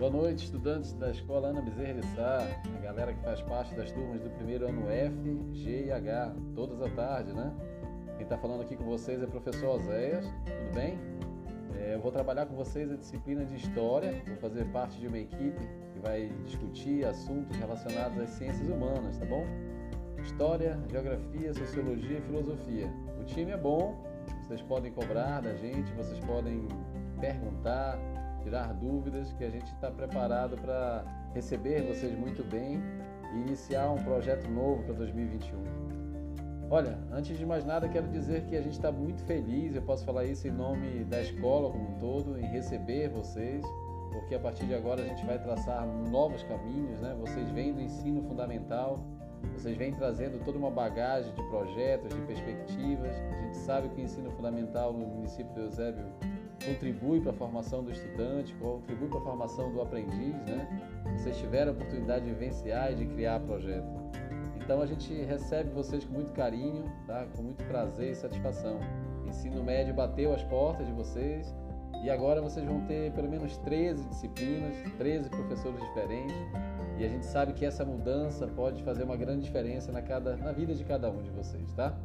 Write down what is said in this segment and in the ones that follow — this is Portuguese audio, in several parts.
Boa noite, estudantes da Escola Ana Bezerra de Sá, a galera que faz parte das turmas do primeiro ano F, G e H, todas à tarde, né? Quem está falando aqui com vocês é o professor Oséias, tudo bem? É, eu vou trabalhar com vocês a disciplina de História, vou fazer parte de uma equipe que vai discutir assuntos relacionados às ciências humanas, tá bom? História, Geografia, Sociologia e Filosofia. O time é bom, vocês podem cobrar da gente, vocês podem perguntar, tirar dúvidas, que a gente está preparado para receber vocês muito bem e iniciar um projeto novo para 2021. Olha, antes de mais nada, quero dizer que a gente está muito feliz, eu posso falar isso em nome da escola como um todo, em receber vocês, porque a partir de agora a gente vai traçar novos caminhos, né? Vocês vêm do ensino fundamental, vocês vêm trazendo toda uma bagagem de projetos, de perspectivas. A gente sabe que o ensino fundamental no município de Eusébio contribui para a formação do estudante, contribui para a formação do aprendiz, né? Vocês tiveram a oportunidade de vivenciar e de criar projeto. Então a gente recebe vocês com muito carinho, tá? com muito prazer e satisfação. Ensino médio bateu as portas de vocês e agora vocês vão ter pelo menos 13 disciplinas, 13 professores diferentes. E a gente sabe que essa mudança pode fazer uma grande diferença na, cada, na vida de cada um de vocês, tá?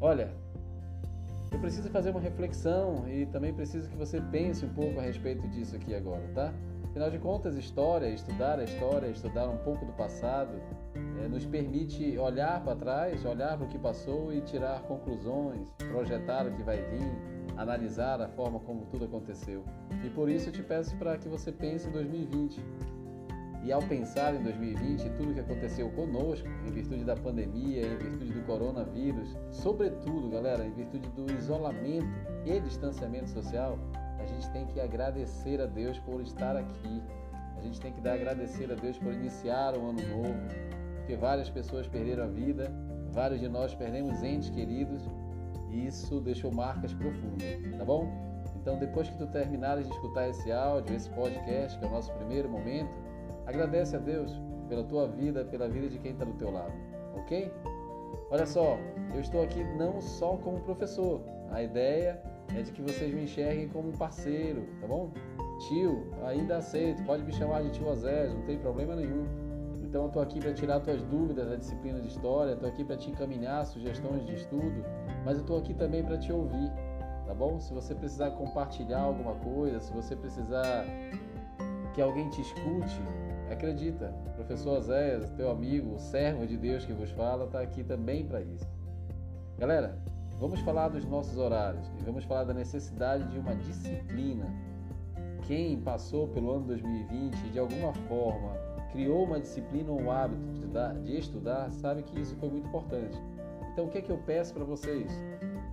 Olha, eu preciso fazer uma reflexão e também preciso que você pense um pouco a respeito disso aqui agora, tá? Afinal de contas, história, estudar a história, estudar um pouco do passado, é, nos permite olhar para trás, olhar para o que passou e tirar conclusões, projetar o que vai vir, analisar a forma como tudo aconteceu. E por isso eu te peço para que você pense em 2020 e ao pensar em 2020 e tudo que aconteceu conosco, em virtude da pandemia, em virtude do coronavírus, sobretudo, galera, em virtude do isolamento e distanciamento social, a gente tem que agradecer a Deus por estar aqui. A gente tem que dar agradecer a Deus por iniciar o ano novo, porque várias pessoas perderam a vida, vários de nós perdemos entes queridos e isso deixou marcas profundas, tá bom? Então, depois que tu terminares de escutar esse áudio, esse podcast, que é o nosso primeiro momento, Agradece a Deus pela tua vida, pela vida de quem está do teu lado, ok? Olha só, eu estou aqui não só como professor. A ideia é de que vocês me enxerguem como parceiro, tá bom? Tio, ainda aceito, pode me chamar de tio Osés, não tem problema nenhum. Então eu estou aqui para tirar tuas dúvidas da disciplina de história, estou aqui para te encaminhar sugestões de estudo, mas eu estou aqui também para te ouvir, tá bom? Se você precisar compartilhar alguma coisa, se você precisar que alguém te escute, Acredita, professor Oséias, teu amigo, o servo de Deus que vos fala, está aqui também para isso. Galera, vamos falar dos nossos horários e vamos falar da necessidade de uma disciplina. Quem passou pelo ano 2020 de alguma forma criou uma disciplina ou um hábito de, dar, de estudar, sabe que isso foi muito importante. Então, o que é que eu peço para vocês?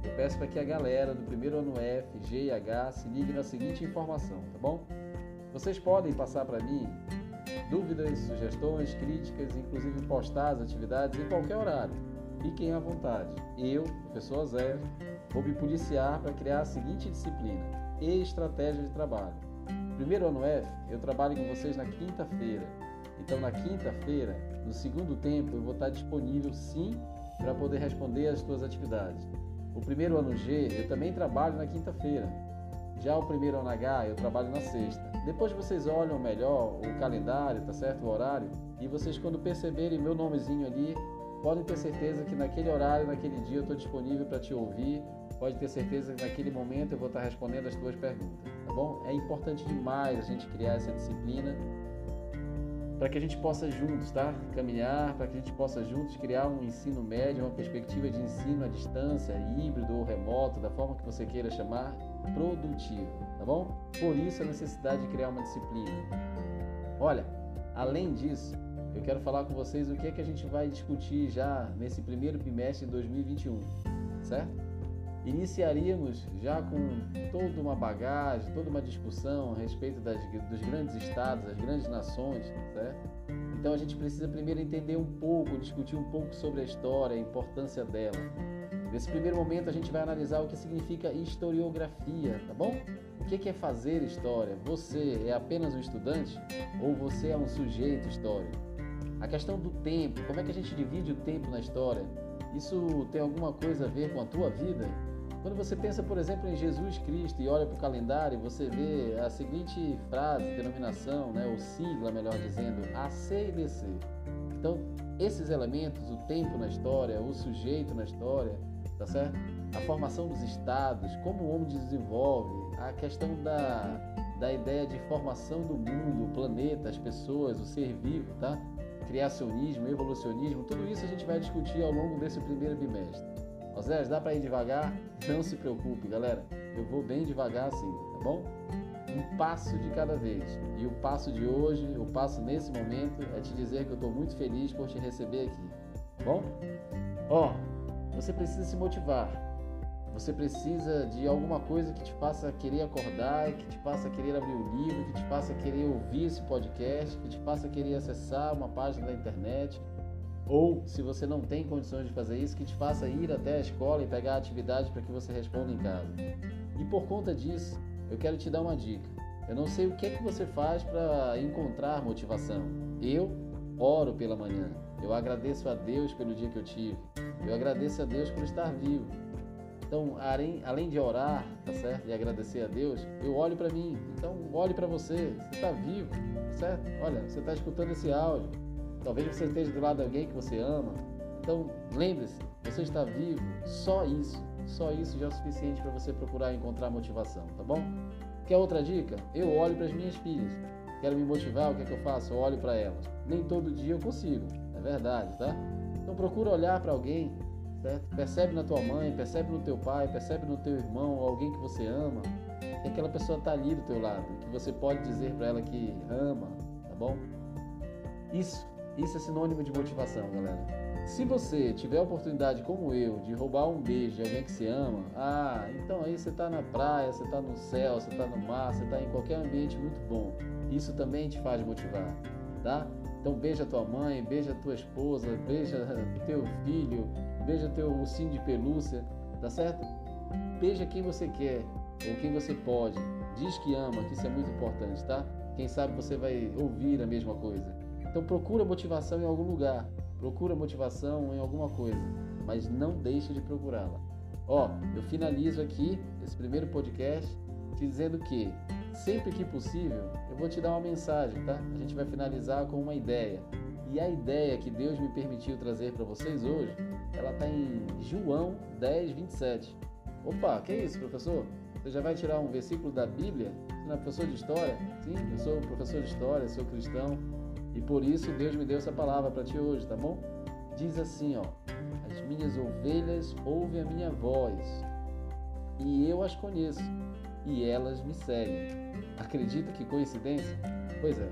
Eu peço para que a galera do primeiro ano F, G e H se ligue na seguinte informação, tá bom? Vocês podem passar para mim dúvidas, sugestões, críticas, inclusive postar as atividades em qualquer horário. Fiquem à vontade. Eu, professor Zé, vou me policiar para criar a seguinte disciplina e estratégia de trabalho. Primeiro ano F, eu trabalho com vocês na quinta-feira. Então, na quinta-feira, no segundo tempo, eu vou estar disponível sim para poder responder às suas atividades. O primeiro ano G, eu também trabalho na quinta-feira. Já o primeiro ano H, eu trabalho na sexta. Depois vocês olham melhor o calendário, tá certo? O horário, e vocês quando perceberem meu nomezinho ali, podem ter certeza que naquele horário, naquele dia eu estou disponível para te ouvir. Pode ter certeza que naquele momento eu vou estar respondendo as tuas perguntas, tá bom? É importante demais a gente criar essa disciplina para que a gente possa juntos, tá? Caminhar, para que a gente possa juntos criar um ensino médio, uma perspectiva de ensino à distância, híbrido ou remoto, da forma que você queira chamar, produtivo, tá bom? Por isso a necessidade de criar uma disciplina. Olha, além disso, eu quero falar com vocês o que é que a gente vai discutir já nesse primeiro bimestre de 2021, certo? Iniciaríamos já com toda uma bagagem, toda uma discussão a respeito das, dos grandes estados, das grandes nações, certo? Então a gente precisa primeiro entender um pouco, discutir um pouco sobre a história, a importância dela. Nesse primeiro momento a gente vai analisar o que significa historiografia, tá bom? O que é fazer história? Você é apenas um estudante ou você é um sujeito histórico? A questão do tempo, como é que a gente divide o tempo na história? Isso tem alguma coisa a ver com a tua vida? Quando você pensa, por exemplo, em Jesus Cristo e olha para o calendário, você vê a seguinte frase, denominação, né, ou sigla, melhor dizendo, AC e DC. Então, esses elementos, o tempo na história, o sujeito na história, tá certo? A formação dos estados, como o homem desenvolve, a questão da, da ideia de formação do mundo, o planeta, as pessoas, o ser vivo, tá? Criacionismo, evolucionismo, tudo isso a gente vai discutir ao longo desse primeiro bimestre. Osés, dá para ir devagar? Não se preocupe, galera. Eu vou bem devagar sim, tá bom? Um passo de cada vez. E o passo de hoje, o passo nesse momento, é te dizer que eu estou muito feliz por te receber aqui, tá bom? Ó, você precisa se motivar. Você precisa de alguma coisa que te faça querer acordar, que te faça querer abrir o livro, que te faça querer ouvir esse podcast, que te faça querer acessar uma página da internet, ou, se você não tem condições de fazer isso, que te faça ir até a escola e pegar a atividade para que você responda em casa. E por conta disso, eu quero te dar uma dica. Eu não sei o que é que você faz para encontrar motivação. Eu oro pela manhã. Eu agradeço a Deus pelo dia que eu tive. Eu agradeço a Deus por estar vivo. Então, além de orar, tá certo? E agradecer a Deus, eu olho para mim. Então, olhe para você. Você está vivo, tá certo? Olha, você está escutando esse áudio. Talvez você esteja do lado de alguém que você ama. Então, lembre-se, você está vivo, só isso, só isso já é o suficiente para você procurar encontrar motivação, tá bom? Quer outra dica? Eu olho para as minhas filhas. Quero me motivar, o que é que eu faço? Eu olho para elas. Nem todo dia eu consigo, é verdade, tá? Então procura olhar para alguém, certo? Percebe na tua mãe, percebe no teu pai, percebe no teu irmão, alguém que você ama, que aquela pessoa está ali do teu lado, que você pode dizer para ela que ama, tá bom? Isso isso é sinônimo de motivação, galera. Se você tiver a oportunidade, como eu, de roubar um beijo de alguém que você ama, ah, então aí você está na praia, você está no céu, você está no mar, você está em qualquer ambiente muito bom. Isso também te faz motivar, tá? Então beija tua mãe, beija tua esposa, beija teu filho, beija teu ursinho de pelúcia, tá certo? Beija quem você quer ou quem você pode. Diz que ama, que isso é muito importante, tá? Quem sabe você vai ouvir a mesma coisa. Então procura motivação em algum lugar, procura motivação em alguma coisa, mas não deixe de procurá-la. Ó, eu finalizo aqui esse primeiro podcast dizendo que sempre que possível eu vou te dar uma mensagem, tá? A gente vai finalizar com uma ideia. E a ideia que Deus me permitiu trazer para vocês hoje, ela está em João 10, 27. Opa, que isso, professor? Você já vai tirar um versículo da Bíblia? Você não é professor de história? Sim, eu sou professor de história, sou cristão. E por isso Deus me deu essa palavra para ti hoje, tá bom? Diz assim, ó: As minhas ovelhas ouvem a minha voz, e eu as conheço, e elas me seguem. Acredita que coincidência? Pois é.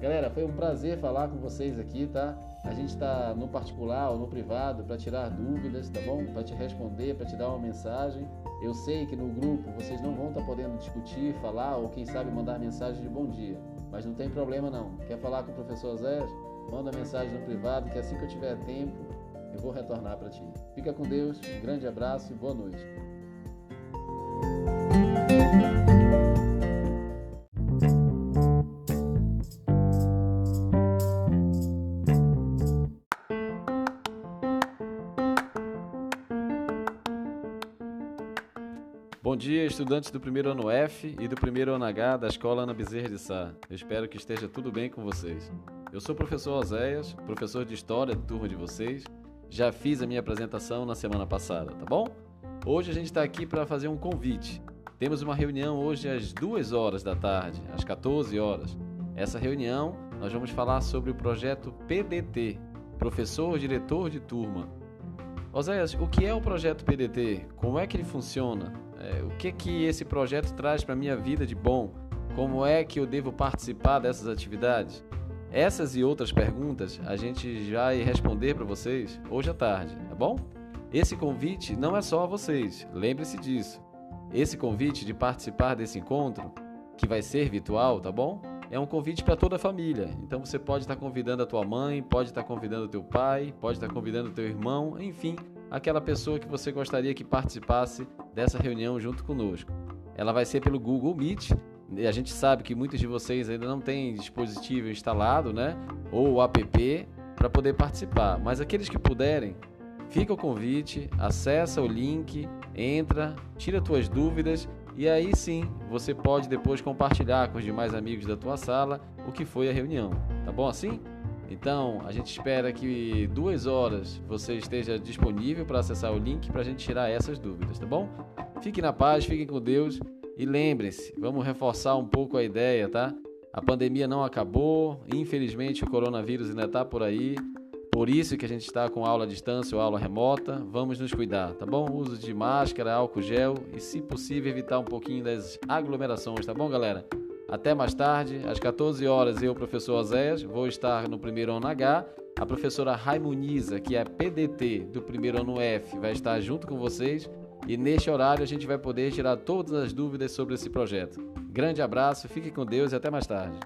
Galera, foi um prazer falar com vocês aqui, tá? A gente está no particular ou no privado para tirar dúvidas, tá bom? Para te responder, para te dar uma mensagem. Eu sei que no grupo vocês não vão estar tá podendo discutir, falar ou quem sabe mandar mensagem de bom dia. Mas não tem problema não. Quer falar com o professor Zé? Manda mensagem no privado que assim que eu tiver tempo, eu vou retornar para ti. Fica com Deus, um grande abraço e boa noite. Dia, estudantes do primeiro ano F e do primeiro ano H da Escola Ana Bezerra de Sá. Eu espero que esteja tudo bem com vocês. Eu sou o professor Oséias, professor de História da turma de vocês. Já fiz a minha apresentação na semana passada, tá bom? Hoje a gente está aqui para fazer um convite. Temos uma reunião hoje às 2 horas da tarde, às 14 horas. Essa reunião nós vamos falar sobre o projeto PDT, Professor Diretor de Turma. Oséias, o que é o projeto PDT? Como é que ele funciona? É, o que que esse projeto traz para minha vida de bom? Como é que eu devo participar dessas atividades? Essas e outras perguntas a gente já vai responder para vocês hoje à tarde, tá bom? Esse convite não é só a vocês, lembre-se disso. Esse convite de participar desse encontro, que vai ser virtual, tá bom? É um convite para toda a família. Então você pode estar convidando a tua mãe, pode estar convidando o teu pai, pode estar convidando o teu irmão, enfim, aquela pessoa que você gostaria que participasse dessa reunião junto conosco. Ela vai ser pelo Google Meet. E a gente sabe que muitos de vocês ainda não têm dispositivo instalado, né? Ou o app para poder participar. Mas aqueles que puderem, fica o convite, acessa o link, entra, tira tuas dúvidas e aí sim você pode depois compartilhar com os demais amigos da tua sala o que foi a reunião. Tá bom assim? Então a gente espera que duas horas você esteja disponível para acessar o link para a gente tirar essas dúvidas, tá bom? Fiquem na paz, fiquem com Deus e lembrem-se, vamos reforçar um pouco a ideia, tá? A pandemia não acabou, infelizmente o coronavírus ainda está por aí. Por isso que a gente está com aula à distância ou aula remota. Vamos nos cuidar, tá bom? Uso de máscara, álcool gel e, se possível, evitar um pouquinho das aglomerações, tá bom, galera? Até mais tarde, às 14 horas, eu, professor Oséias, vou estar no primeiro ano H. A professora Raimoniza, que é PDT do primeiro ano F, vai estar junto com vocês. E neste horário a gente vai poder tirar todas as dúvidas sobre esse projeto. Grande abraço, fique com Deus e até mais tarde.